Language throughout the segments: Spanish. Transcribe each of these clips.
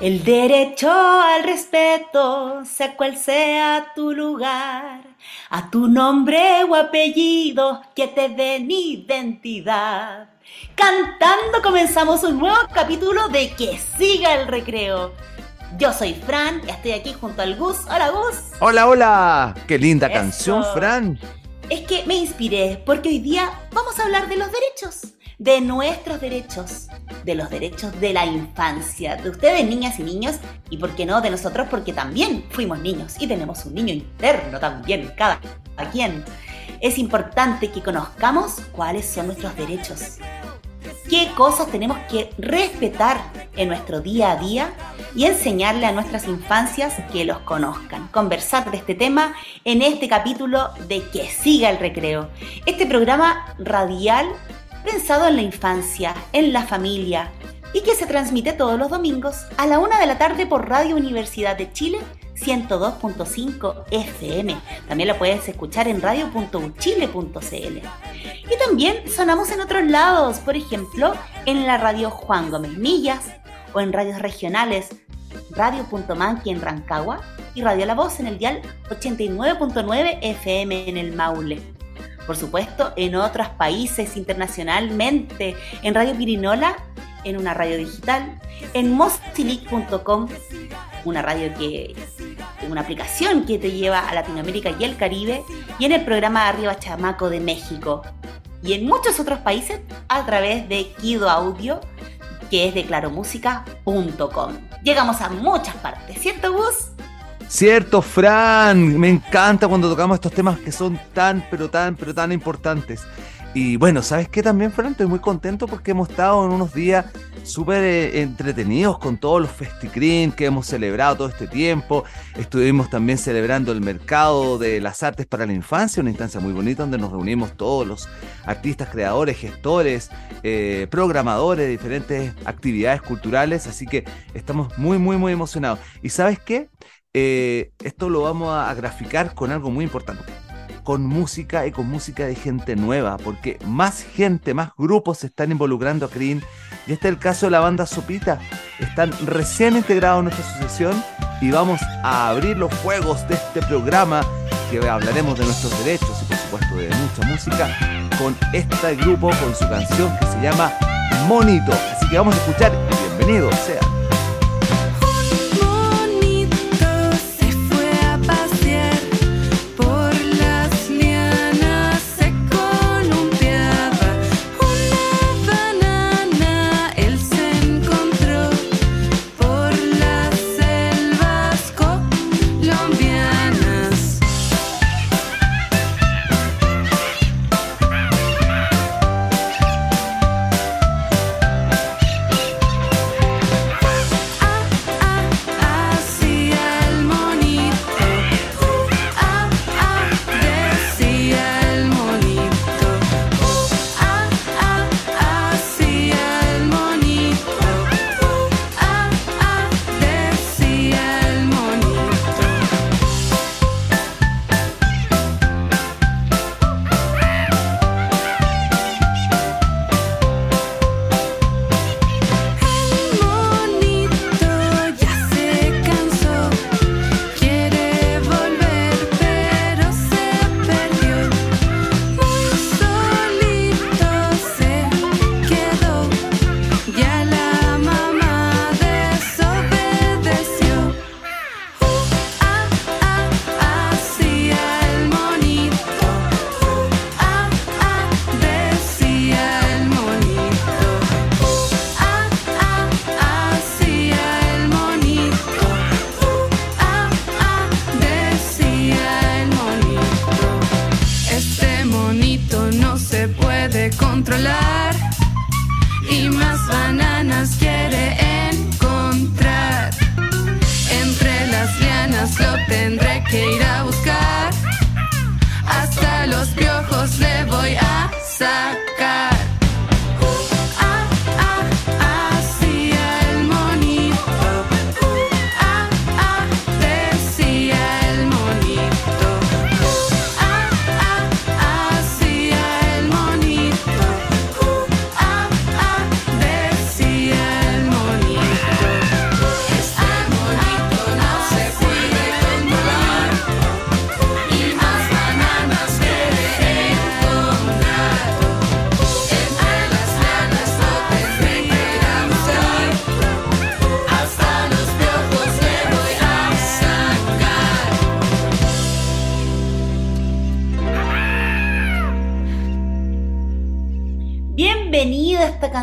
el derecho al respeto, sea cual sea tu lugar, a tu nombre o apellido que te den identidad. Cantando comenzamos un nuevo capítulo de Que siga el recreo. Yo soy Fran, estoy aquí junto al Gus. Hola Gus. Hola, hola. Qué linda canción, Fran. Es que me inspiré porque hoy día vamos a hablar de los derechos de nuestros derechos, de los derechos de la infancia, de ustedes niñas y niños, y por qué no de nosotros, porque también fuimos niños y tenemos un niño interno también, cada quien. Es importante que conozcamos cuáles son nuestros derechos, qué cosas tenemos que respetar en nuestro día a día y enseñarle a nuestras infancias que los conozcan. Conversar de este tema en este capítulo de Que siga el recreo. Este programa radial pensado en la infancia, en la familia, y que se transmite todos los domingos a la una de la tarde por Radio Universidad de Chile 102.5 FM. También lo puedes escuchar en radio.uchile.cl. Y también sonamos en otros lados, por ejemplo, en la radio Juan Gómez Millas o en radios regionales Radio.manqui en Rancagua y Radio La Voz en el dial 89.9 FM en el Maule por supuesto, en otros países internacionalmente, en Radio Pirinola, en una radio digital, en mostilic.com, una radio que una aplicación que te lleva a Latinoamérica y el Caribe, y en el programa Arriba Chamaco de México, y en muchos otros países a través de Kido Audio, que es de claromúsica.com. Llegamos a muchas partes, ¿cierto, Gus? Cierto, Fran, me encanta cuando tocamos estos temas que son tan, pero tan, pero tan importantes. Y bueno, ¿sabes qué también, Fran? Estoy muy contento porque hemos estado en unos días súper eh, entretenidos con todos los festicrim que hemos celebrado todo este tiempo. Estuvimos también celebrando el mercado de las artes para la infancia, una instancia muy bonita donde nos reunimos todos los artistas, creadores, gestores, eh, programadores de diferentes actividades culturales. Así que estamos muy, muy, muy emocionados. ¿Y sabes qué? Eh, esto lo vamos a, graficar con algo muy importante. Con música y con música de gente nueva, porque más gente, más grupos se están involucrando a Cream. Y este es el caso de la banda Sopita. Están recién integrados en nuestra asociación y vamos a abrir los juegos de este programa que hablaremos de nuestros derechos y por supuesto de mucha música con este grupo, con su canción que se llama Monito. Así que vamos a escuchar y bienvenidos sean.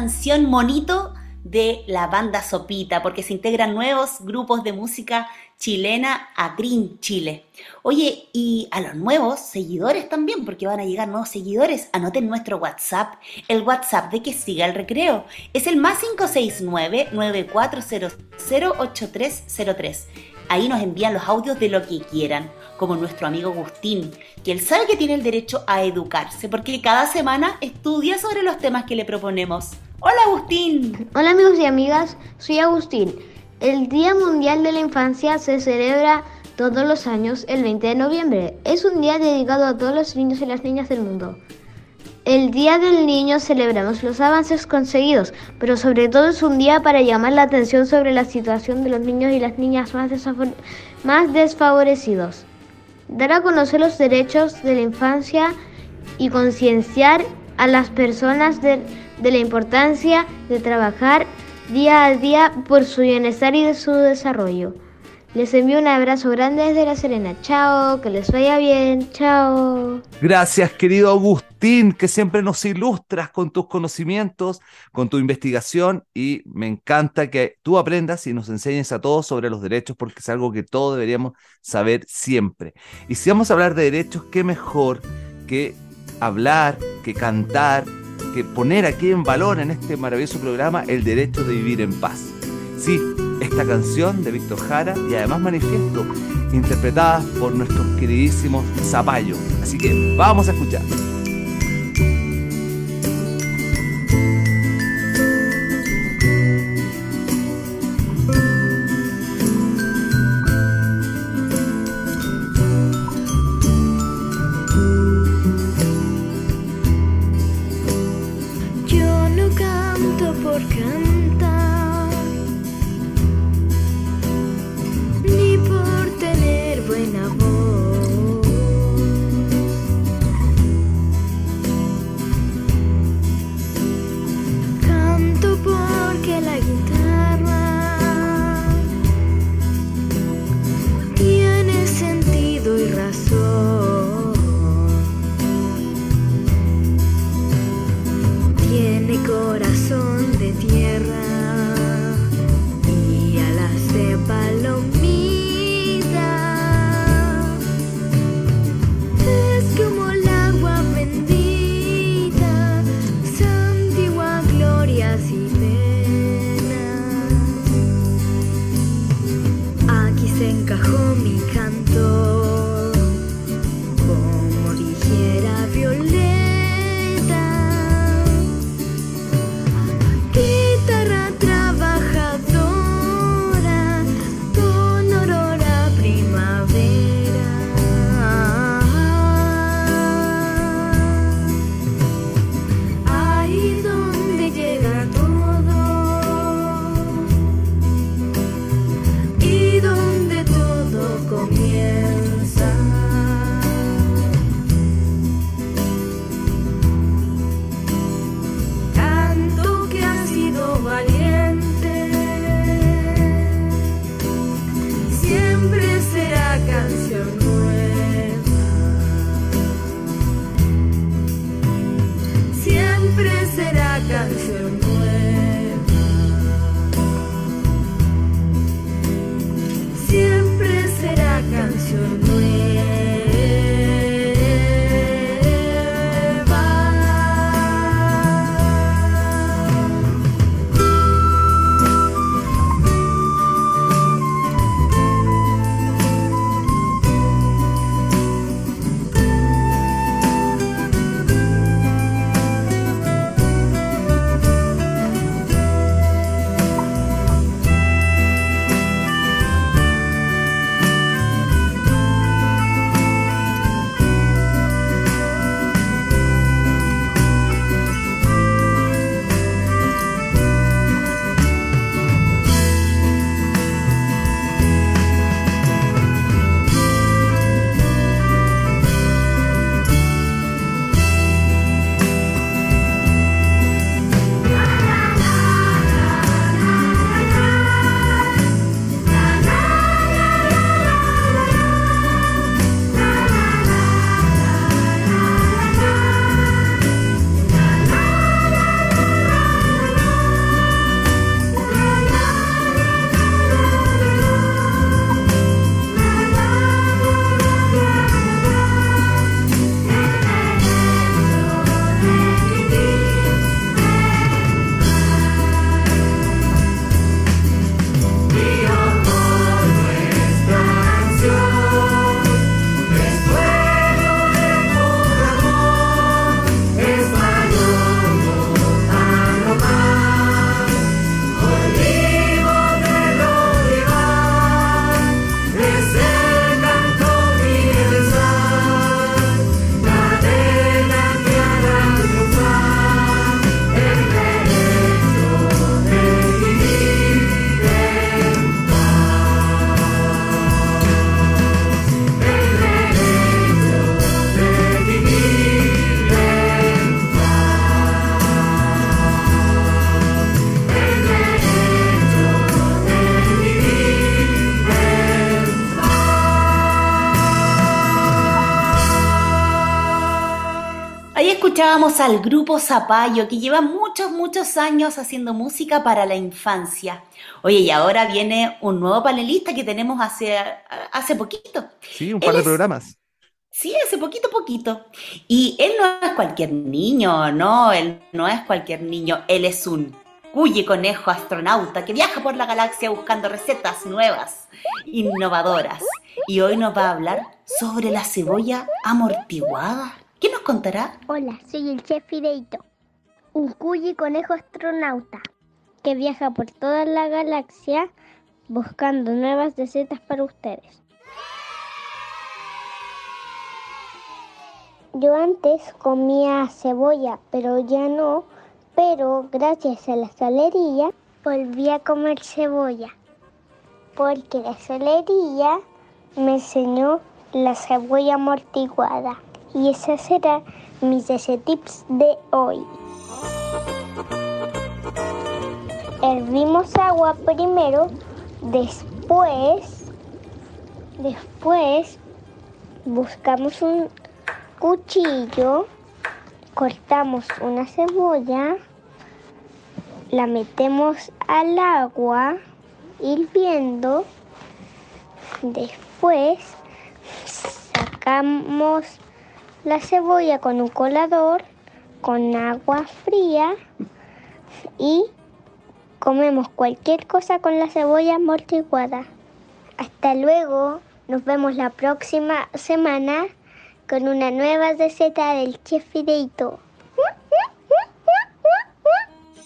Canción Monito de la banda Sopita, porque se integran nuevos grupos de música chilena a Green Chile. Oye, y a los nuevos seguidores también, porque van a llegar nuevos seguidores, anoten nuestro WhatsApp, el WhatsApp de que siga el recreo. Es el más 569-9400-8303. Ahí nos envían los audios de lo que quieran, como nuestro amigo Agustín, que él sabe que tiene el derecho a educarse, porque cada semana estudia sobre los temas que le proponemos. Hola Agustín. Hola amigos y amigas, soy Agustín. El Día Mundial de la Infancia se celebra todos los años el 20 de noviembre. Es un día dedicado a todos los niños y las niñas del mundo. El Día del Niño celebramos los avances conseguidos, pero sobre todo es un día para llamar la atención sobre la situación de los niños y las niñas más, más desfavorecidos. Dar a conocer los derechos de la infancia y concienciar a las personas de, de la importancia de trabajar día a día por su bienestar y de su desarrollo. Les envío un abrazo grande desde La Serena. Chao, que les vaya bien. Chao. Gracias, querido Agustín, que siempre nos ilustras con tus conocimientos, con tu investigación y me encanta que tú aprendas y nos enseñes a todos sobre los derechos porque es algo que todos deberíamos saber siempre. Y si vamos a hablar de derechos, qué mejor que hablar, que cantar, que poner aquí en valor en este maravilloso programa el derecho de vivir en paz. Sí, esta canción de Víctor Jara y además manifiesto, interpretada por nuestros queridísimos Zapallo. Así que vamos a escuchar. Escuchábamos al grupo Zapallo, que lleva muchos, muchos años haciendo música para la infancia. Oye, y ahora viene un nuevo panelista que tenemos hace, hace poquito. Sí, un par Él de es- programas. Sí, hace poquito, poquito. Y él no es cualquier niño, no, él no es cualquier niño, él es un cuye conejo astronauta que viaja por la galaxia buscando recetas nuevas, innovadoras. Y hoy nos va a hablar sobre la cebolla amortiguada. ¿Qué nos contará? Hola, soy el chef Fideito, un cuyi conejo astronauta que viaja por toda la galaxia buscando nuevas recetas para ustedes. Yo antes comía cebolla, pero ya no, pero gracias a la solería volví a comer cebolla, porque la solería me enseñó la cebolla amortiguada. Y ese será mis tips de hoy. Hervimos agua primero, después, después buscamos un cuchillo, cortamos una cebolla, la metemos al agua hirviendo, después sacamos la cebolla con un colador, con agua fría y comemos cualquier cosa con la cebolla amortiguada. Hasta luego, nos vemos la próxima semana con una nueva receta del chef.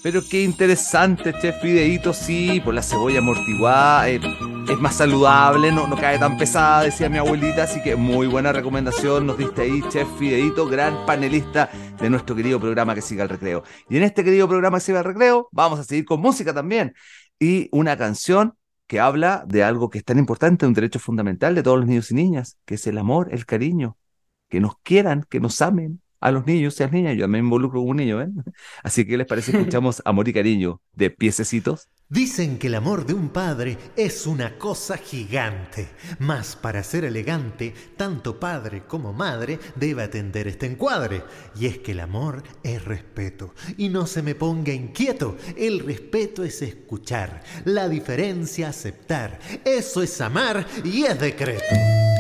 Pero qué interesante, chef Fideito, sí, por la cebolla amortiguada, eh, es más saludable, no, no cae tan pesada, decía mi abuelita, así que muy buena recomendación nos diste ahí, chef Fideito, gran panelista de nuestro querido programa que siga el recreo. Y en este querido programa que siga el recreo, vamos a seguir con música también, y una canción que habla de algo que es tan importante, un derecho fundamental de todos los niños y niñas, que es el amor, el cariño, que nos quieran, que nos amen a los niños y a las niñas. Yo también me involucro como un niño, ¿ven? Así que, ¿qué les parece? Escuchamos Amor y Cariño de Piececitos. Dicen que el amor de un padre es una cosa gigante, mas para ser elegante, tanto padre como madre debe atender este encuadre. Y es que el amor es respeto, y no se me ponga inquieto, el respeto es escuchar, la diferencia aceptar, eso es amar y es decreto.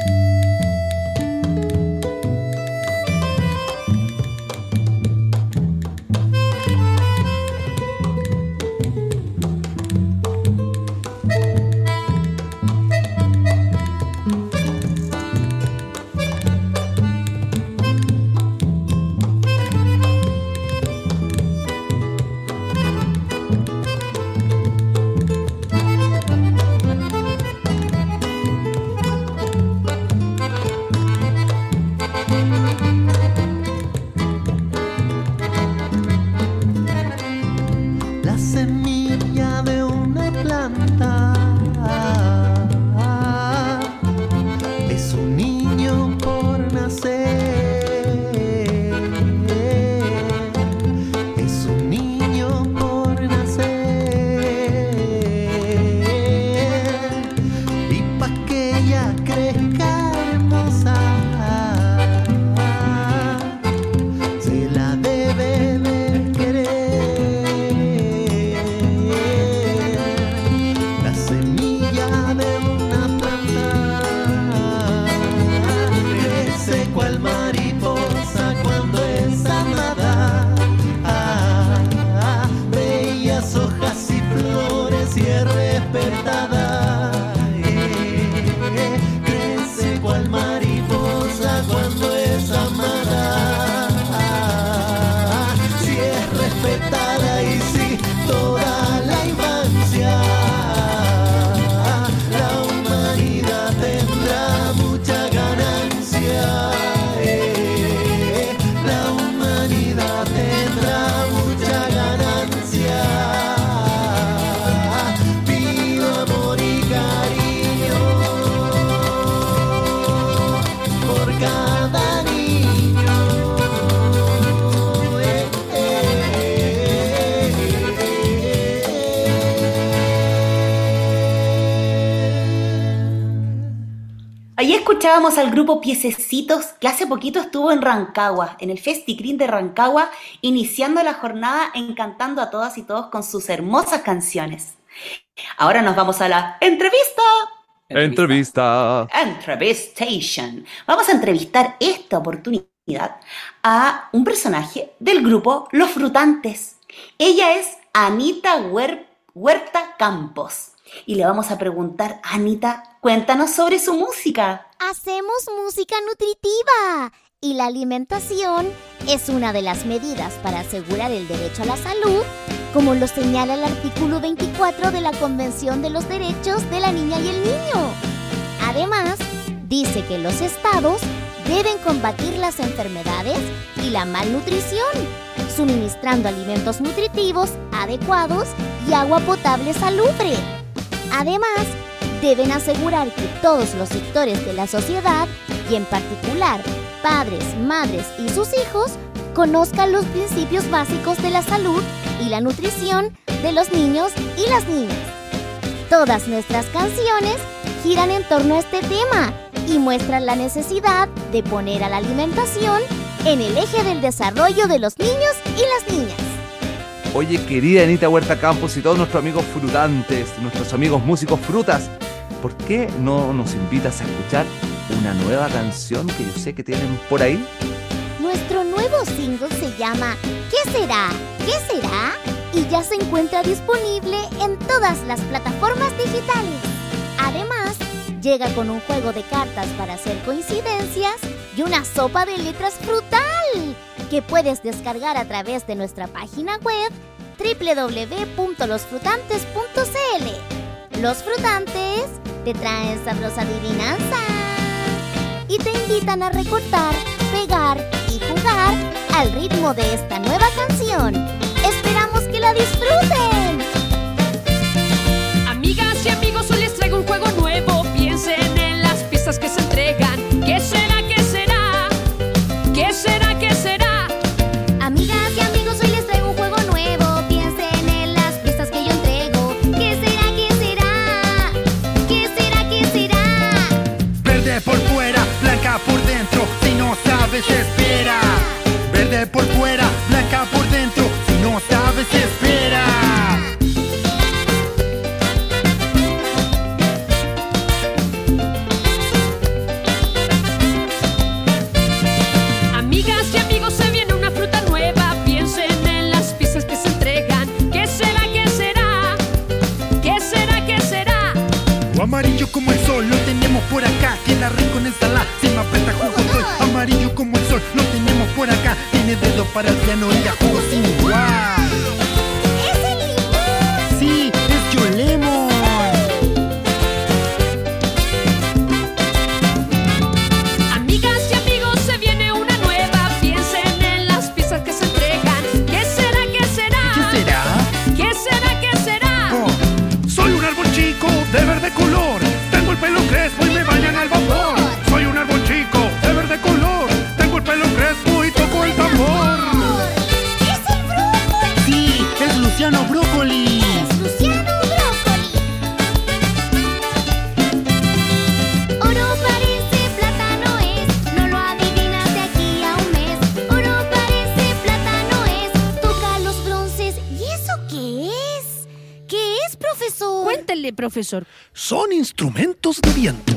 Escuchábamos al grupo Piececitos que hace poquito estuvo en Rancagua, en el Festicrín de Rancagua, iniciando la jornada encantando a todas y todos con sus hermosas canciones. Ahora nos vamos a la entrevista. Entrevista. Entrevistation. Vamos a entrevistar esta oportunidad a un personaje del grupo Los Frutantes. Ella es Anita Huer- Huerta Campos. Y le vamos a preguntar, Anita, cuéntanos sobre su música. Hacemos música nutritiva y la alimentación es una de las medidas para asegurar el derecho a la salud, como lo señala el artículo 24 de la Convención de los Derechos de la Niña y el Niño. Además, dice que los estados deben combatir las enfermedades y la malnutrición, suministrando alimentos nutritivos adecuados y agua potable salubre. Además, deben asegurar que todos los sectores de la sociedad, y en particular padres, madres y sus hijos, conozcan los principios básicos de la salud y la nutrición de los niños y las niñas. Todas nuestras canciones giran en torno a este tema y muestran la necesidad de poner a la alimentación en el eje del desarrollo de los niños y las niñas. Oye, querida Anita Huerta Campos y todos nuestros amigos frutantes, nuestros amigos músicos frutas, ¿por qué no nos invitas a escuchar una nueva canción que yo sé que tienen por ahí? Nuestro nuevo single se llama ¿Qué será? ¿Qué será? Y ya se encuentra disponible en todas las plataformas digitales. Además, llega con un juego de cartas para hacer coincidencias y una sopa de letras frutal que puedes descargar a través de nuestra página web www.losfrutantes.cl. Los frutantes te traen sabrosa adivinanza y te invitan a recortar, pegar y jugar al ritmo de esta nueva canción. Esperamos que la disfruten. Amigas y amigos, hoy les traigo un juego nuevo. Piensen en las pistas que se entregan. this instrumentos de.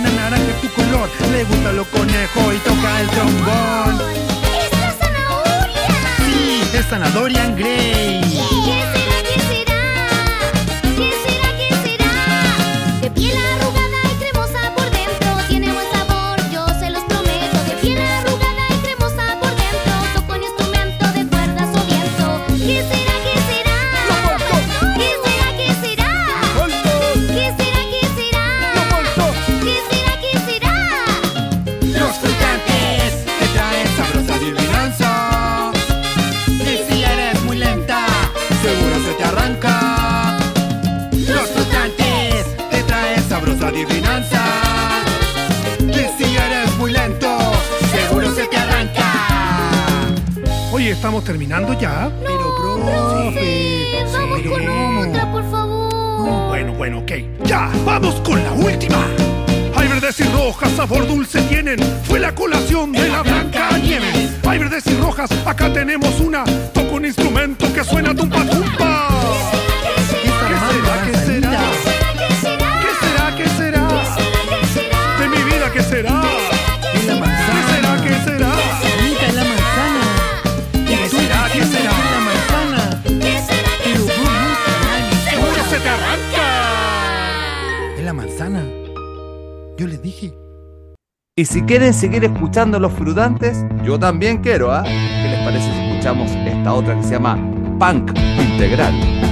Chascona, naranja es tu color. Le gustan los conejos y toca el trombón. ¡Es la zanahoria! Sí, es Sanadorian Gray. ¿Qué ¿estamos terminando ya? Pero, profe. Vamos pero con ¿cómo? otra, por favor. Bueno, bueno, ok. ¡Ya! ¡Vamos con la última! Hay verdes y rojas, sabor dulce tienen. Fue la colación de la Blanca Nieves. Hay verdes y rojas, acá tenemos una. Toca un instrumento que suena tumpa tumpa. Y si quieren seguir escuchando Los Frutantes, yo también quiero, ¿ah? ¿Qué les parece si escuchamos esta otra que se llama Punk Integral?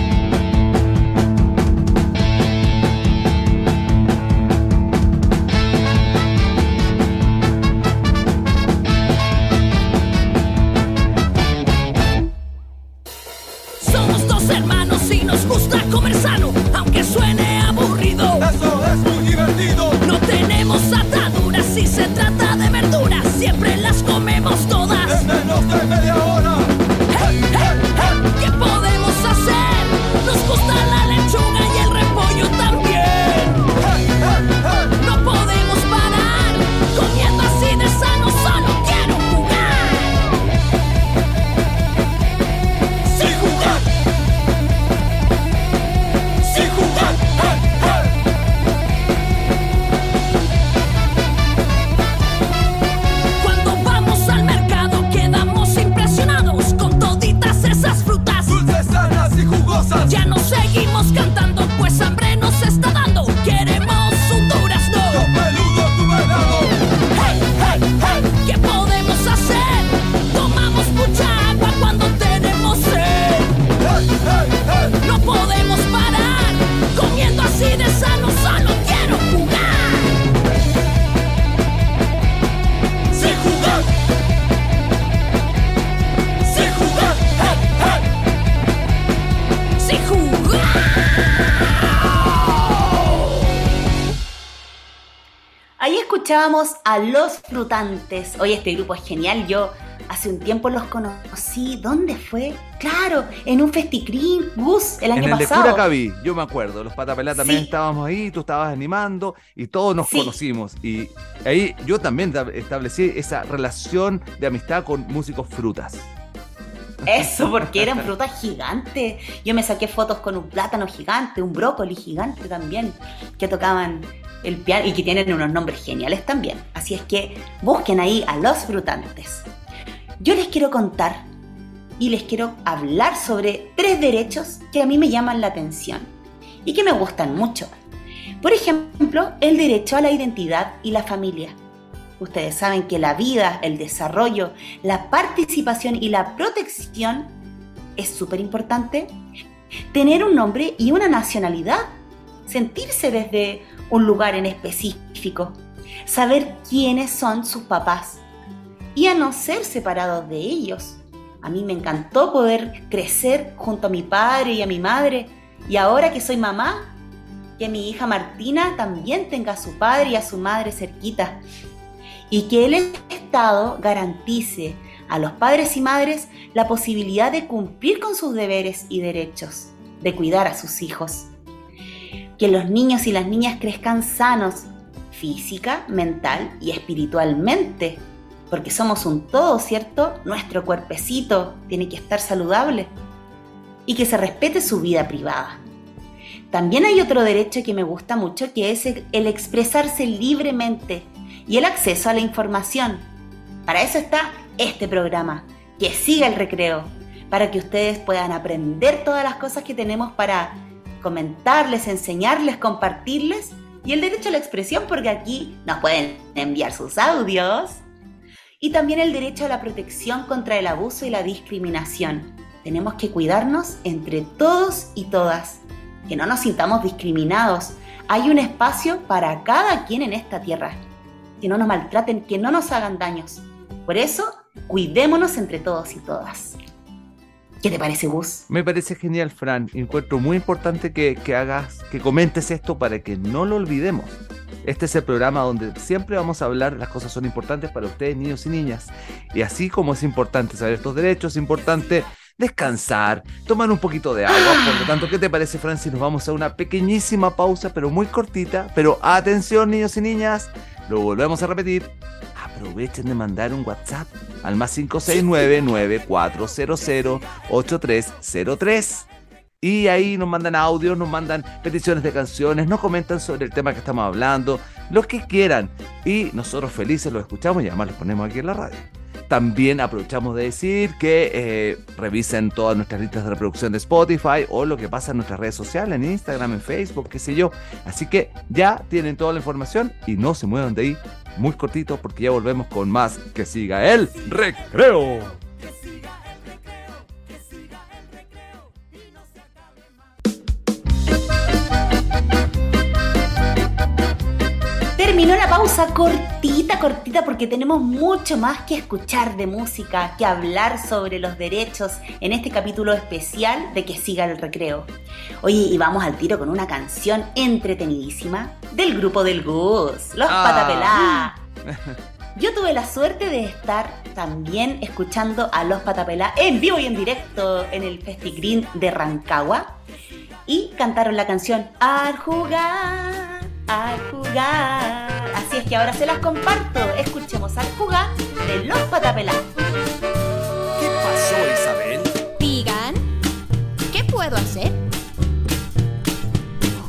Los Frutantes. Oye, este grupo es genial. Yo hace un tiempo los conocí. ¿Dónde fue? Claro, en un festicrín, Gus, el año en el de pasado. Curacaví, yo me acuerdo, los Patapelá también Sí. estábamos ahí, tú estabas animando y todos nos Sí. conocimos. Y ahí yo también tab- establecí esa relación de amistad con músicos frutas. Eso, porque eran frutas gigantes. Yo me saqué fotos con un plátano gigante, un brócoli gigante también, que tocaban el piano y que tienen unos nombres geniales también. Así es que busquen ahí a los frutantes. Yo les quiero contar y les quiero hablar sobre tres derechos que a mí me llaman la atención y que me gustan mucho. Por ejemplo, el derecho a la identidad y la familia. Ustedes saben que la vida, el desarrollo, la participación y la protección es súper importante. Tener un nombre y una nacionalidad. Sentirse desde un lugar en específico. Saber quiénes son sus papás. Y a no ser separados de ellos. A mí me encantó poder crecer junto a mi padre y a mi madre. Y ahora que soy mamá, que mi hija Martina también tenga a su padre y a su madre cerquita y que el Estado garantice a los padres y madres la posibilidad de cumplir con sus deberes y derechos, de cuidar a sus hijos. Que los niños y las niñas crezcan sanos, física, mental y espiritualmente, porque somos un todo, ¿cierto? Nuestro cuerpecito tiene que estar saludable y que se respete su vida privada. También hay otro derecho que me gusta mucho, que es el expresarse libremente y el acceso a la información. Para eso está este programa, que siga el recreo, para que ustedes puedan aprender todas las cosas que tenemos para comentarles, enseñarles, compartirles, y el derecho a la expresión, porque aquí nos pueden enviar sus audios, y también el derecho a la protección contra el abuso y la discriminación. Tenemos que cuidarnos entre todos y todas, que no nos sintamos discriminados. Hay un espacio para cada quien en esta tierra que no nos maltraten, que no nos hagan daños. Por eso, cuidémonos entre todos y todas. ¿Qué te parece, Gus? Me parece genial, Fran. Encuentro muy importante que, que hagas, que comentes esto para que no lo olvidemos. Este es el programa donde siempre vamos a hablar, las cosas son importantes para ustedes, niños y niñas. Y así como es importante saber estos derechos, es importante descansar, tomar un poquito de agua. Por lo tanto, ¿qué te parece, Francis? Nos vamos a una pequeñísima pausa, pero muy cortita. Pero atención, niños y niñas, lo volvemos a repetir. Aprovechen de mandar un WhatsApp al más 569-9400-8303. Y ahí nos mandan audios, nos mandan peticiones de canciones, nos comentan sobre el tema que estamos hablando, lo que quieran. Y nosotros felices los escuchamos y además los ponemos aquí en la radio. También aprovechamos de decir que eh, revisen todas nuestras listas de reproducción de Spotify o lo que pasa en nuestras redes sociales, en Instagram, en Facebook, qué sé yo. Así que ya tienen toda la información y no se muevan de ahí muy cortito porque ya volvemos con más que siga el recreo. Terminó la pausa cortita, cortita, porque tenemos mucho más que escuchar de música, que hablar sobre los derechos en este capítulo especial de Que siga el recreo. Oye, y vamos al tiro con una canción entretenidísima del grupo del Gus, Los Ah. Patapelá. Yo tuve la suerte de estar también escuchando a Los Patapelá en vivo y en directo en el Festigreen de Rancagua y cantaron la canción Al jugar, al jugar. Así es que ahora se las comparto. Escuchemos al jugar de Los Patapelá. ¿Qué pasó, Isabel? Digan, ¿qué puedo hacer?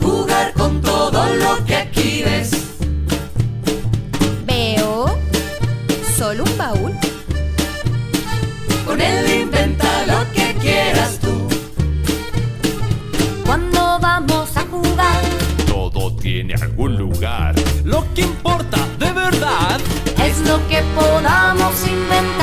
Jugar con todo lo que aquí ves. Tiene algún lugar. Lo que importa de verdad es lo que podamos inventar.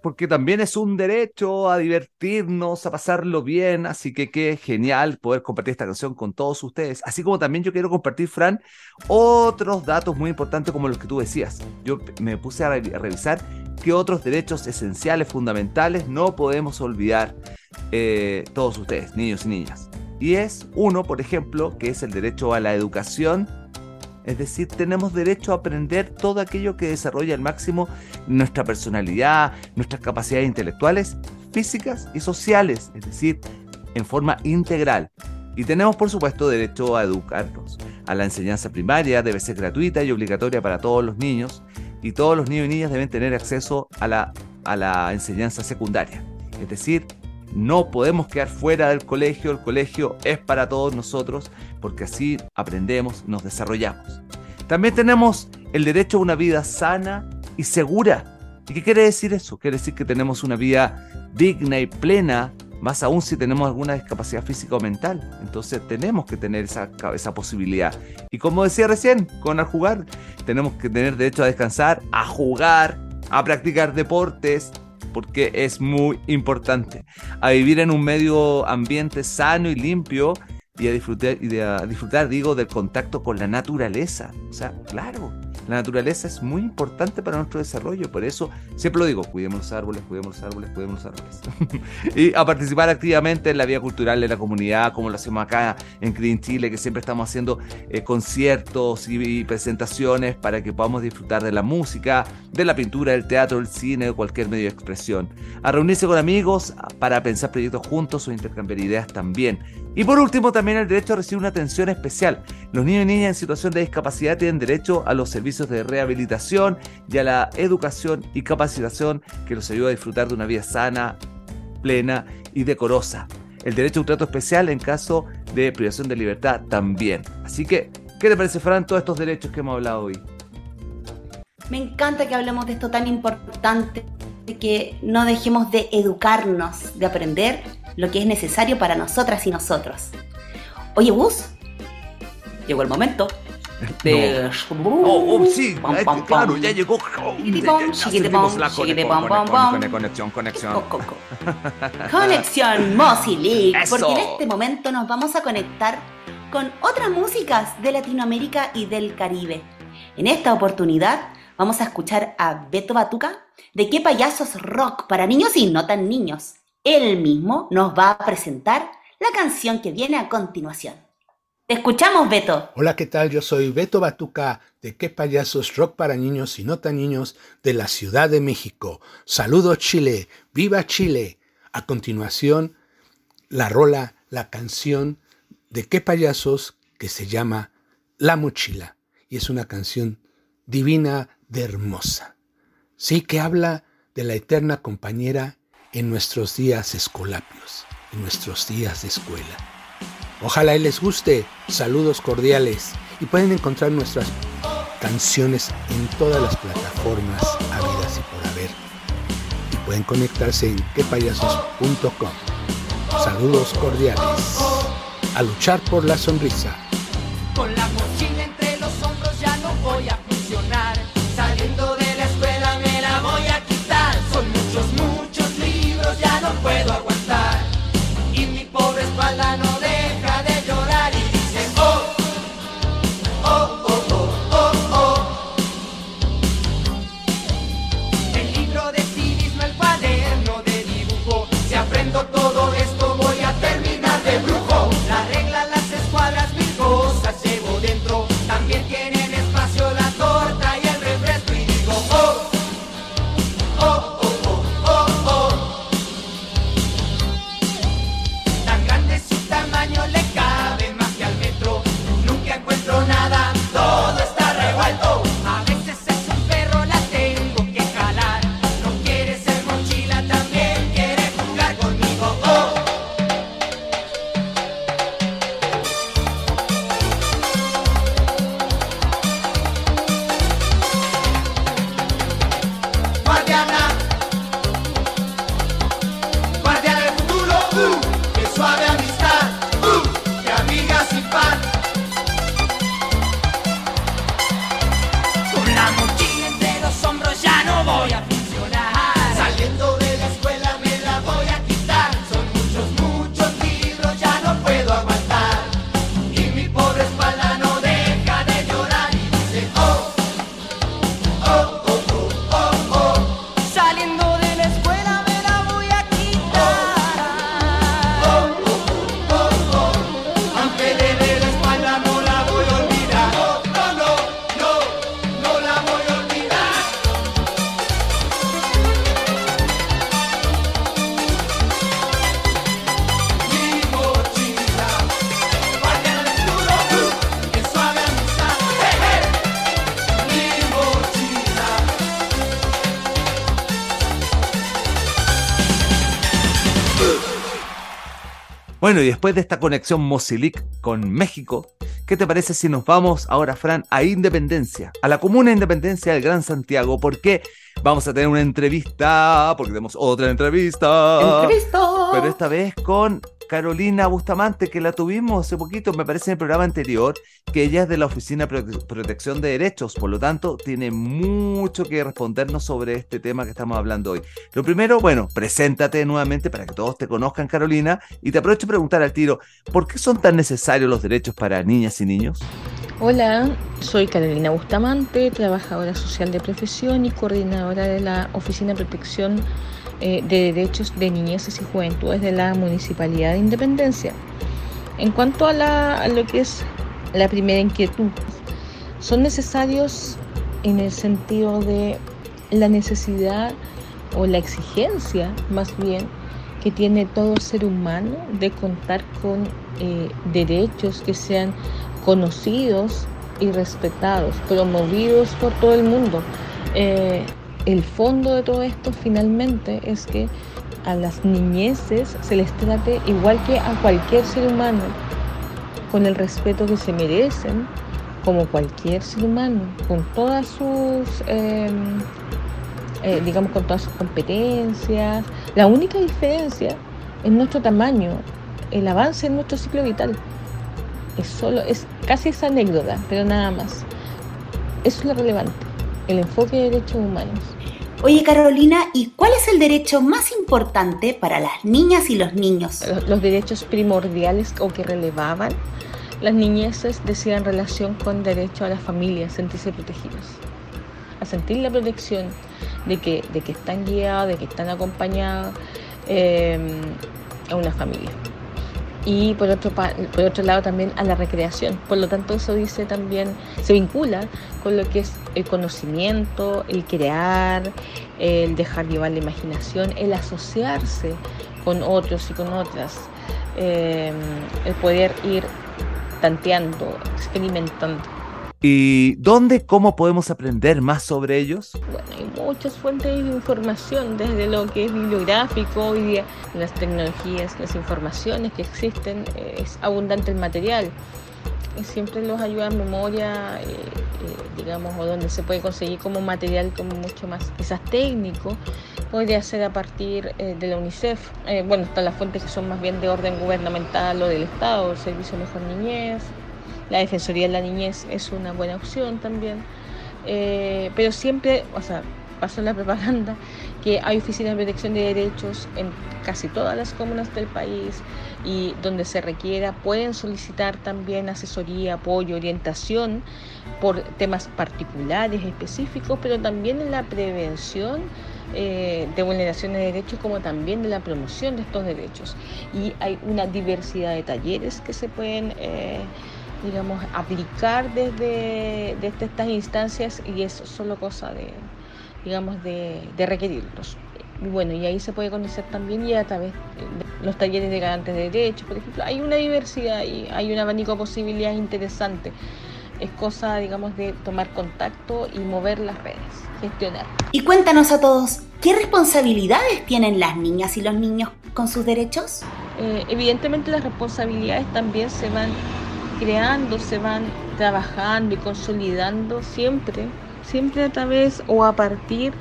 Porque también es un derecho a divertirnos, a pasarlo bien, así que qué genial poder compartir esta canción con todos ustedes. Así como también yo quiero compartir, Fran, otros datos muy importantes como los que tú decías. Yo me puse a revisar qué otros derechos esenciales, fundamentales, no podemos olvidar eh, todos ustedes, niños y niñas. Y es uno, por ejemplo, que es el derecho a la educación es decir, tenemos derecho a aprender todo aquello que desarrolla al máximo nuestra personalidad, nuestras capacidades intelectuales, físicas y sociales, es decir, en forma integral. Y tenemos, por supuesto, derecho a educarnos. A la enseñanza primaria debe ser gratuita y obligatoria para todos los niños, y todos los niños y niñas deben tener acceso a la, a la enseñanza secundaria, es decir, no podemos quedar fuera del colegio, el colegio es para todos nosotros, porque así aprendemos, nos desarrollamos. También tenemos el derecho a una vida sana y segura. ¿Y qué quiere decir eso? Quiere decir que tenemos una vida digna y plena, más aún si tenemos alguna discapacidad física o mental. Entonces tenemos que tener esa, esa posibilidad. Y como decía recién, con al jugar, tenemos que tener derecho a descansar, a jugar, a practicar deportes, porque es muy importante. A vivir en un medio ambiente sano y limpio y a disfrutar, y a disfrutar, digo, del contacto con la naturaleza. O sea, claro, la naturaleza es muy importante para nuestro desarrollo, por eso siempre lo digo, cuidemos los árboles, cuidemos los árboles, cuidemos los árboles. y a participar activamente en la vida cultural de la comunidad, como lo hacemos acá en Clean Chile, que siempre estamos haciendo eh, conciertos y, presentaciones para que podamos disfrutar de la música, de la pintura, del teatro, del cine, o cualquier medio de expresión. A reunirse con amigos para pensar proyectos juntos o intercambiar ideas también. Y por último, también el derecho a recibir una atención especial. Los niños y niñas en situación de discapacidad tienen derecho a los servicios de rehabilitación y a la educación y capacitación que los ayuda a disfrutar de una vida sana, plena y decorosa. El derecho a un trato especial en caso de privación de libertad también. Así que, ¿qué te parece, Fran, todos estos derechos que hemos hablado hoy? Me encanta que hablemos de esto tan importante, de que no dejemos de educarnos, de aprender lo que es necesario para nosotras y nosotros. Oye, Bus, llegó el momento. De... Oh, oh, sí, claro, ya llegó. Conexión, conexión. Conexión Mossy League. Porque en este momento nos vamos a conectar con otras músicas de Latinoamérica y del Caribe. En esta oportunidad vamos a escuchar a Beto Batuca de qué payasos rock para niños y no tan niños él mismo nos va a presentar la canción que viene a continuación. Te escuchamos, Beto. Hola, ¿qué tal? Yo soy Beto Batuca de Qué Payasos Rock para Niños y No Tan Niños de la Ciudad de México. Saludos, Chile. ¡Viva Chile! A continuación, la rola, la canción de Qué Payasos que se llama La Mochila. Y es una canción divina de hermosa. Sí, que habla de la eterna compañera en nuestros días escolapios, en nuestros días de escuela. Ojalá y les guste. Saludos cordiales. Y pueden encontrar nuestras canciones en todas las plataformas habidas y por haber. Y pueden conectarse en quepayasos.com. Saludos cordiales. A luchar por la sonrisa. Bueno, y después de esta conexión Mozilic con México, ¿qué te parece si nos vamos ahora, Fran, a Independencia, a la comuna Independencia del Gran Santiago? Porque vamos a tener una entrevista, porque tenemos otra entrevista. ¡Entrevista! Pero esta vez con Carolina Bustamante, que la tuvimos hace poquito, me parece en el programa anterior, que ella es de la Oficina de Protección de Derechos, por lo tanto, tiene mucho que respondernos sobre este tema que estamos hablando hoy. Lo primero, bueno, preséntate nuevamente para que todos te conozcan, Carolina, y te aprovecho a preguntar al tiro, ¿por qué son tan necesarios los derechos para niñas y niños? Hola, soy Carolina Bustamante, trabajadora social de profesión y coordinadora de la Oficina de Protección eh, de Derechos de Niñeces y Juventudes de la Municipalidad de Independencia. En cuanto a, la, lo que es la primera inquietud, son necesarios en el sentido de la necesidad o la exigencia más bien que tiene todo ser humano de contar con eh, derechos que sean conocidos y respetados, promovidos por todo el mundo. Eh, el fondo de todo esto finalmente es que a las niñeces se les trate igual que a cualquier ser humano, con el respeto que se merecen, como cualquier ser humano, con todas sus, em, eh, digamos, con todas sus competencias. La única diferencia es nuestro tamaño, el avance en nuestro ciclo vital. Es solo, es casi esa anécdota, pero nada más. Eso es lo relevante, el enfoque de derechos humanos. Oye Carolina, ¿y cuál es el derecho más importante para las niñas y los niños? Los derechos primordiales o que relevaban las niñeces decían relación con derecho a la familia, sentirse protegidos, a sentir la protección de que, de que están guiados, de que están acompañados eh, a una familia y por otro, por otro lado también a la recreación. Por lo tanto, eso dice también, se vincula con lo que es el conocimiento, el crear, el dejar llevar la imaginación, el asociarse con otros y con otras, eh, el poder ir tanteando, experimentando. ¿Y dónde, cómo podemos aprender más sobre ellos? Bueno, hay muchas fuentes de información, desde lo que es bibliográfico, hoy las tecnologías, las informaciones que existen, eh, es abundante el material. Siempre los ayuda en memoria, eh, eh, digamos, o donde se puede conseguir como material como mucho más quizás técnico, podría ser a partir de la UNICEF. bueno, están las fuentes que son más bien de orden gubernamental o del Estado, el Servicio Mejor Niñez, la Defensoría de la Niñez es una buena opción también. Eh, pero siempre, o sea, pasó la propaganda, que hay oficinas de protección de derechos en casi todas las comunas del país y donde se requiera pueden solicitar también asesoría, apoyo, orientación por temas particulares, específicos, pero también en la prevención eh, de vulneraciones de derechos como también de la promoción de estos derechos. Y hay una diversidad de talleres que se pueden... Eh, digamos, aplicar desde, desde estas instancias y es solo cosa de, digamos, de, requerirlos. Y bueno, y ahí se puede conocer también y a través de los talleres de garantes de derechos, por ejemplo, hay una diversidad y hay un abanico de posibilidades interesante. Es cosa, digamos, de tomar contacto y mover las redes, gestionar. Y cuéntanos a todos, ¿qué responsabilidades tienen las niñas y los niños con sus derechos? Eh, evidentemente las responsabilidades también se van creando, se van trabajando y consolidando siempre, siempre a través o a partir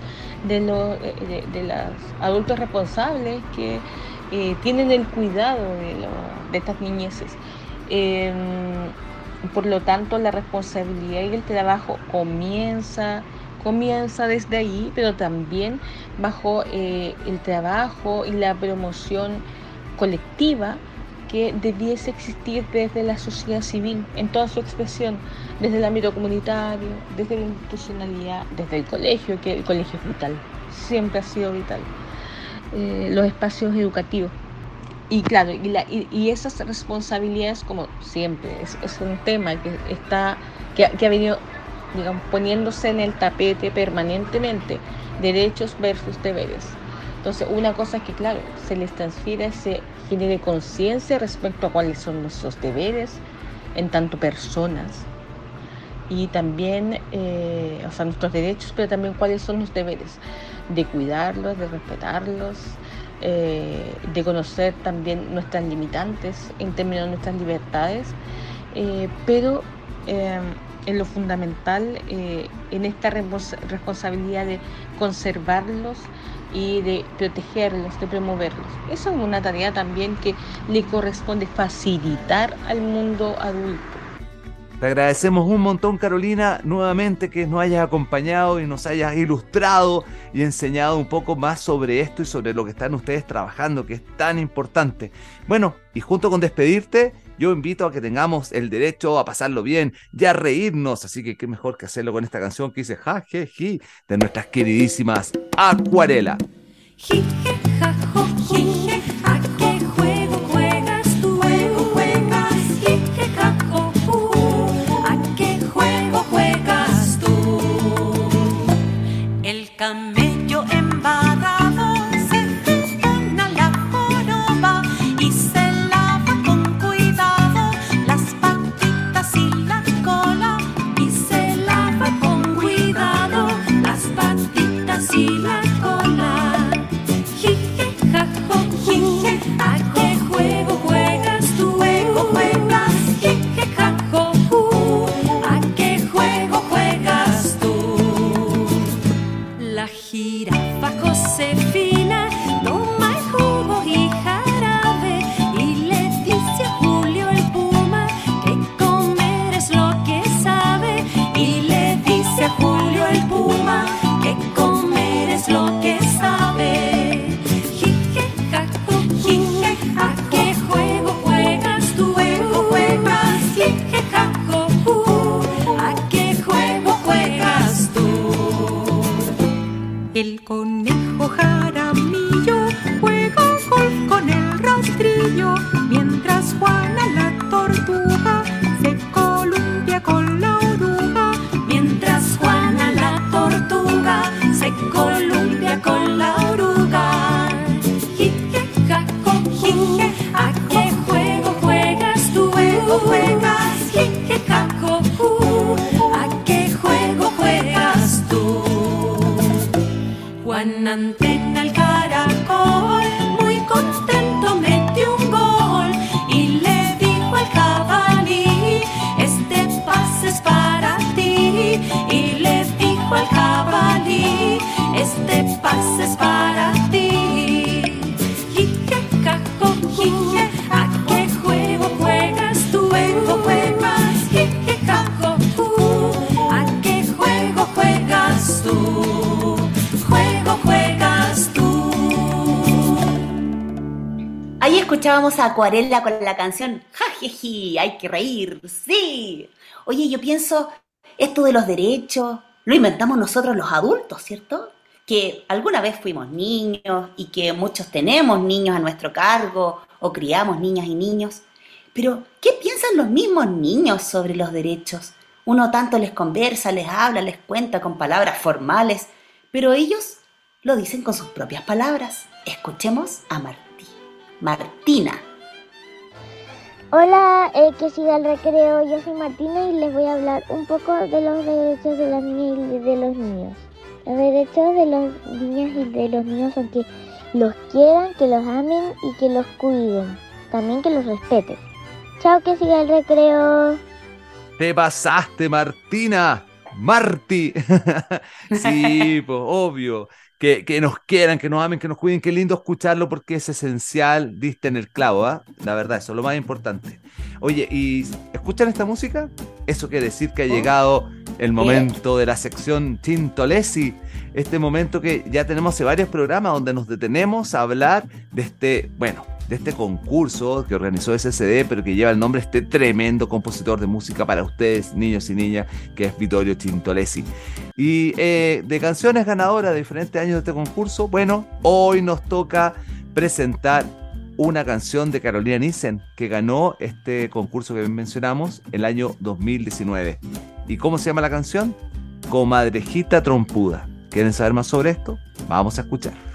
de, los, de, los adultos responsables que eh, tienen el cuidado de, de estas niñeces. Em, por lo tanto, la responsabilidad y el trabajo comienza comienza desde ahí, pero también bajo eh, el trabajo y la promoción colectiva que debiese existir desde la sociedad civil en toda su expresión, desde el ámbito comunitario, desde la institucionalidad, desde el colegio, que el colegio es vital, siempre ha sido vital, eh, los espacios educativos. Y claro, y, esas responsabilidades, como siempre, es, un tema que, está, que, que ha venido digamos, poniéndose en el tapete permanentemente, derechos versus deberes. Entonces, una cosa es que, claro, se les transfiere ese genere conciencia respecto a cuáles son nuestros deberes en tanto personas. Y también, eh, o sea, nuestros derechos, pero también cuáles son los deberes, de cuidarlos, de respetarlos, eh, de conocer también nuestras limitantes en términos de nuestras libertades, eh, pero en lo fundamental, en esta responsabilidad de conservarlos y de protegerlos, de promoverlos. Eso es una tarea también que le corresponde facilitar al mundo adulto te agradecemos un montón, Carolina, nuevamente que nos hayas acompañado y nos hayas ilustrado y enseñado un poco más sobre esto y sobre lo que están ustedes trabajando, que es tan importante. Bueno, y junto con despedirte, yo invito a que tengamos el derecho a pasarlo bien y a reírnos, así que qué mejor que hacerlo con esta canción que dice ja, je, ji, de nuestras queridísimas Acuarela. Escuchábamos a Acuarela con la canción Jajeji, hay que reír, sí. Oye, yo pienso, esto de los derechos, lo inventamos nosotros los adultos, ¿cierto? Que alguna vez fuimos niños y que muchos tenemos niños a nuestro cargo o criamos niñas y niños. Pero, ¿qué piensan los mismos niños sobre los derechos? Uno tanto les conversa, les habla, les cuenta con palabras formales, pero ellos lo dicen con sus propias palabras. Escuchemos a Marta. Martina. Hola, eh, que siga el recreo. Yo soy Martina y les voy a hablar un poco de los derechos de las niñas y de los niños. Los derechos de las niñas y de los niños son que los quieran, que los amen y que los cuiden. También que los respeten. Chao, que siga el recreo. Te pasaste, Martina. Marti. sí, pues obvio que, nos quieran, que nos amen, que nos cuiden. Qué lindo escucharlo porque es esencial, diste en el clavo, ¿ah? La verdad, eso es lo más importante. Oye, ¿y escuchan esta música? Eso quiere decir que ha llegado el momento de la sección Tintolesi. Este momento que ya tenemos hace varios programas donde nos detenemos a hablar de este, bueno, de este concurso que organizó SSD, pero que lleva el nombre de este tremendo compositor de música para ustedes, niños y niñas, que es Vittorio Tintolesi. Y eh, de canciones ganadoras de diferentes años de este concurso, bueno, hoy nos toca presentar una canción de Carolina Nissen, que ganó este concurso que mencionamos el año 2019. ¿Y cómo se llama la canción? Comadrejita Trompuda. ¿Quieren saber más sobre esto? Vamos a escuchar.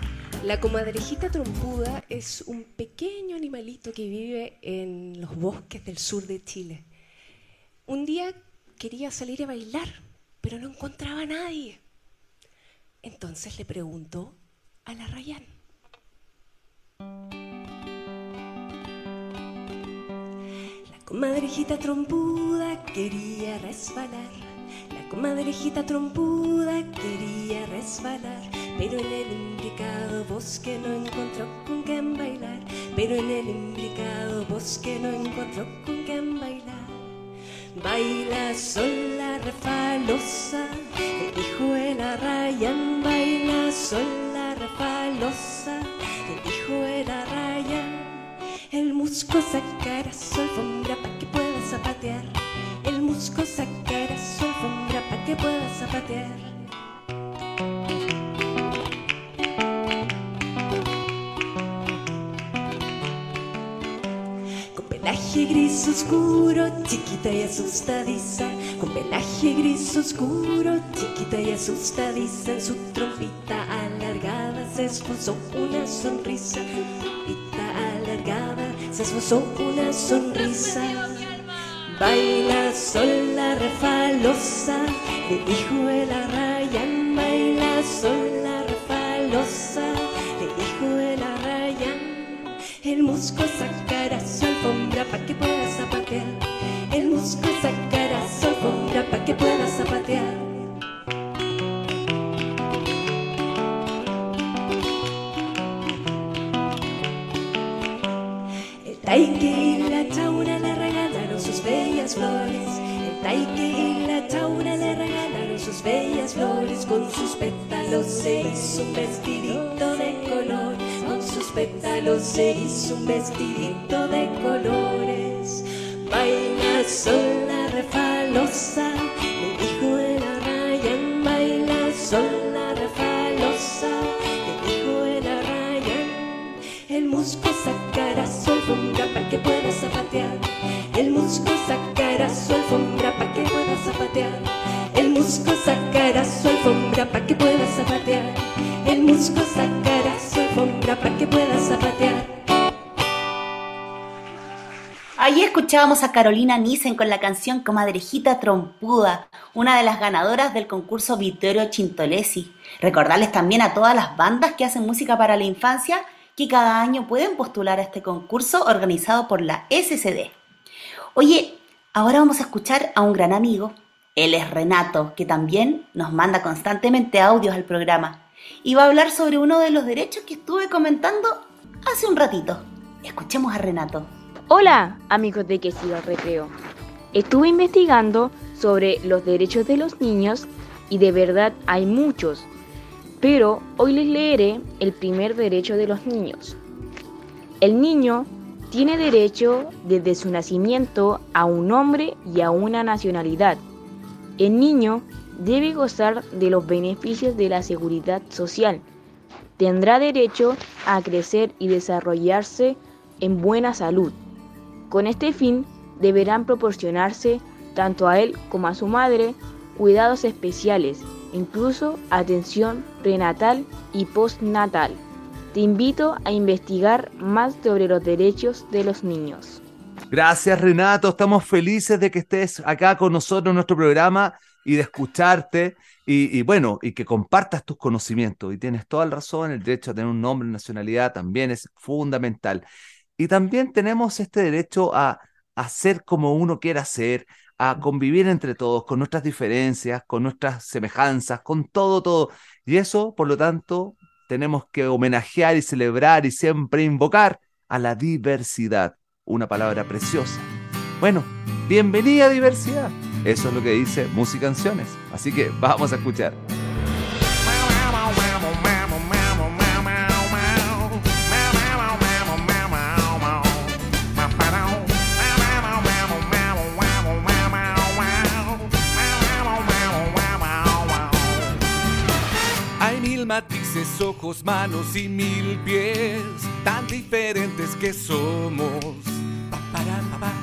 La comadrejita trompuda es un pequeño animalito que vive en los bosques del sur de Chile. Un día quería salir a bailar, pero no encontraba a nadie. Entonces le preguntó a la Rayán. La comadrejita trompuda quería resbalar. La comadrejita trompuda quería resbalar. Pero en el imbricado bosque no encontró con quién bailar. Pero en el imbricado bosque no encontró con quién bailar. Baila sola refalosa, le dijo el arrayan. Baila sola refalosa, le dijo el arrayan. El musco sacará su alfombra pa' que pueda zapatear. El musco sacará su alfombra pa' que pueda zapatear. Gris oscuro, chiquita y asustadiza. Con pelaje gris oscuro, chiquita y asustadiza. En su trompita alargada se esbozó una sonrisa. Trompita alargada se esbozó una sonrisa. Baila sola refalosa, le dijo el arrayan. Baila sola refalosa, le dijo el arrayan. El musco sacará su alfombra pa' que pueda zapatear. El musco sacará su alfombra pa' que pueda zapatear. El taique y la chaura le regalaron sus bellas flores. El taique y la chaura le regalaron sus bellas flores. Con sus pétalos se hizo un pétalos se hizo un vestidito de colores. Baila sola refalosa, le dijo el arrayan. Baila sola refalosa, le dijo el arrayan. El musco sacará su alfombra para que pueda zapatear. El musco sacará su alfombra para que pueda zapatear. El musco sacará su alfombra para que pueda zapatear. El musco sacará alfombra para que pueda zapatear. Ahí escuchábamos a Carolina Nissen con la canción Comadrejita Trompuda, una de las ganadoras del concurso Vittorio Chintolesi. Recordarles también a todas las bandas que hacen música para la infancia que cada año pueden postular a este concurso organizado por la SCD. Oye, ahora vamos a escuchar a un gran amigo. Él es Renato, que también nos manda constantemente audios al programa. Y va a hablar sobre uno de los derechos que estuve comentando hace un ratito. Escuchemos a Renato. Hola, amigos de Que Siga Recreo. Estuve investigando sobre los derechos de los niños y de verdad hay muchos, pero hoy les leeré el primer derecho de los niños. El niño tiene derecho desde su nacimiento a un nombre y a una nacionalidad. El niño debe gozar de los beneficios de la seguridad social. Tendrá derecho a crecer y desarrollarse en buena salud. Con este fin deberán proporcionarse tanto a él como a su madre cuidados especiales, incluso atención prenatal y postnatal. Te invito a investigar más sobre los derechos de los niños. Gracias Renato, estamos felices de que estés acá con nosotros en nuestro programa y de escucharte y, y, bueno, y que compartas tus conocimientos. Y tienes toda la razón, el derecho a tener un nombre, nacionalidad también es fundamental. Y también tenemos este derecho a, a ser como uno quiera ser, a convivir entre todos, con nuestras diferencias, con nuestras semejanzas, con todo, todo. Y eso, por lo tanto, tenemos que homenajear y celebrar y siempre invocar a la diversidad, una palabra preciosa. Bueno, bienvenida diversidad. Eso es lo que dice Música Canciones. Así que vamos a escuchar. Matices, ojos, manos y mil pies, tan diferentes que somos.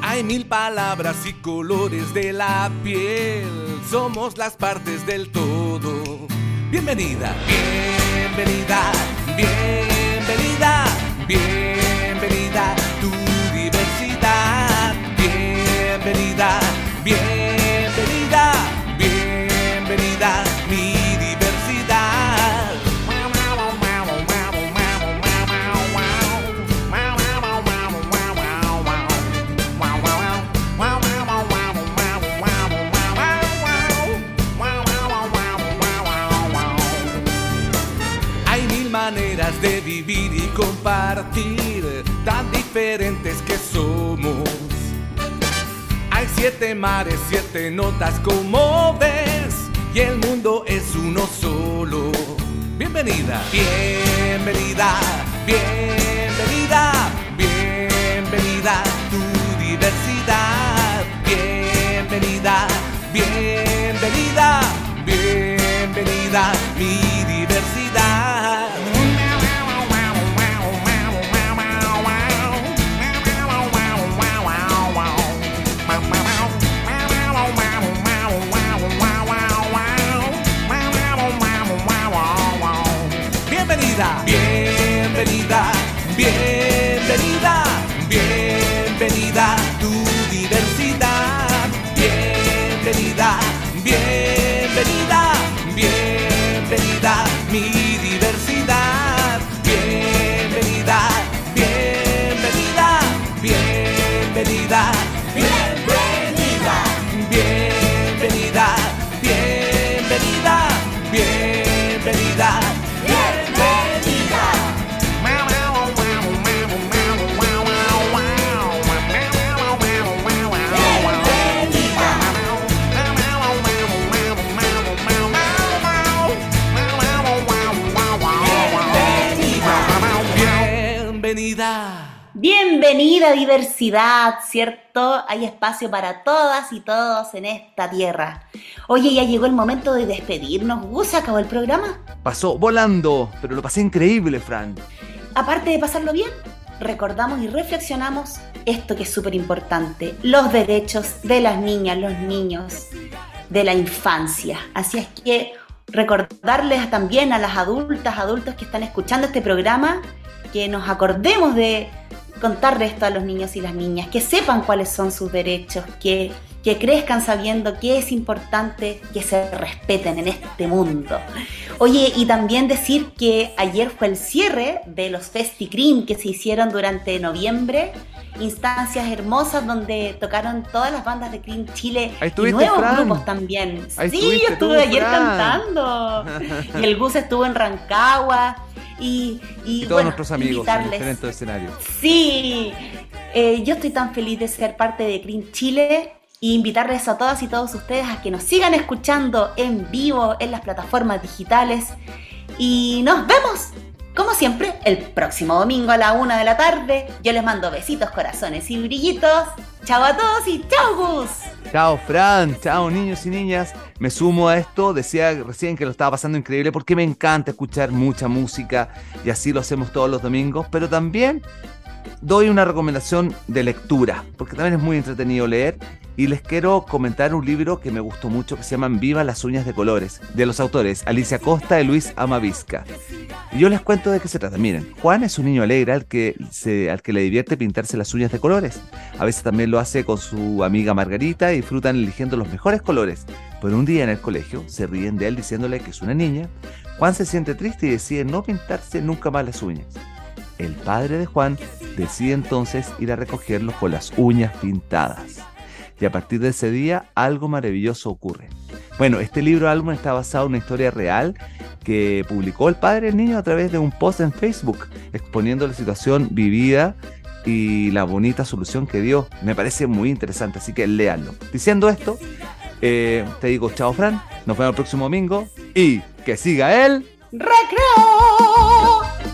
Hay mil palabras y colores de la piel, somos las partes del todo. Bienvenida, bienvenida, bienvenida, bienvenida, tu diversidad. Bienvenida, bienvenida. bienvenida de vivir y compartir, tan diferentes que somos. Hay siete mares, siete notas como ves, y el mundo es uno solo. Bienvenida, bienvenida, bienvenida, bienvenida tu diversidad. Bienvenida, bienvenida, bienvenida mi diversidad. Bienvenida, bienvenida, bienvenida tu Bienvenida diversidad, ¿cierto? Hay espacio para todas y todos en esta tierra. Oye, ya llegó el momento de despedirnos. ¿Gus se acabó el programa? Pasó volando, pero lo pasé increíble, Fran. Aparte de pasarlo bien, recordamos y reflexionamos esto que es súper importante, los derechos de las niñas, los niños, de la infancia. Así es que recordarles también a las adultas, adultos que están escuchando este programa, que nos acordemos de contarle esto a los niños y las niñas, que sepan cuáles son sus derechos, que, que crezcan sabiendo que es importante que se respeten en este mundo. Oye, y también decir que ayer fue el cierre de los FestiCream que se hicieron durante noviembre, instancias hermosas donde tocaron todas las bandas de Cream Chile Ahí y nuevos Fran. grupos también. Ahí sí, yo estuve ayer Fran. cantando. y el Gus estuvo en Rancagua. Y, y, Y todos bueno, nuestros amigos en invitarles. diferentes escenarios. Sí, eh, yo estoy tan feliz de ser parte de Green Chile invitarles a todas y todos ustedes a que nos sigan escuchando en vivo en las plataformas digitales y nos vemos, como siempre, el próximo domingo a la una de la tarde. Yo les mando besitos, corazones y brillitos. Chao a todos y chao Gus. Chao, Fran. Chao, niños y niñas. Me sumo a esto. Decía recién que lo estaba pasando increíble porque me encanta escuchar mucha música y así lo hacemos todos los domingos. Pero también doy una recomendación de lectura porque también es muy entretenido leer. Y les quiero comentar un libro que me gustó mucho que se llama Viva las uñas de colores, de los autores Alicia Costa y Luis Amavisca. Yo les cuento de qué se trata. Miren, Juan es un niño alegre al que, al que le divierte pintarse las uñas de colores. A veces también lo hace con su amiga Margarita y disfrutan eligiendo los mejores colores. Pero un día en el colegio se ríen de él diciéndole que es una niña. Juan se siente triste y decide no pintarse nunca más las uñas. El padre de Juan decide entonces ir a recogerlos con las uñas pintadas. Y a partir de ese día algo maravilloso ocurre. Bueno, este libro álbum está basado en una historia real que publicó el padre del niño a través de un post en Facebook, exponiendo la situación vivida y la bonita solución que dio. Me parece muy interesante, así que léanlo. Diciendo esto, eh, te digo chao Fran, nos vemos el próximo domingo y que siga él. ¡Recreo!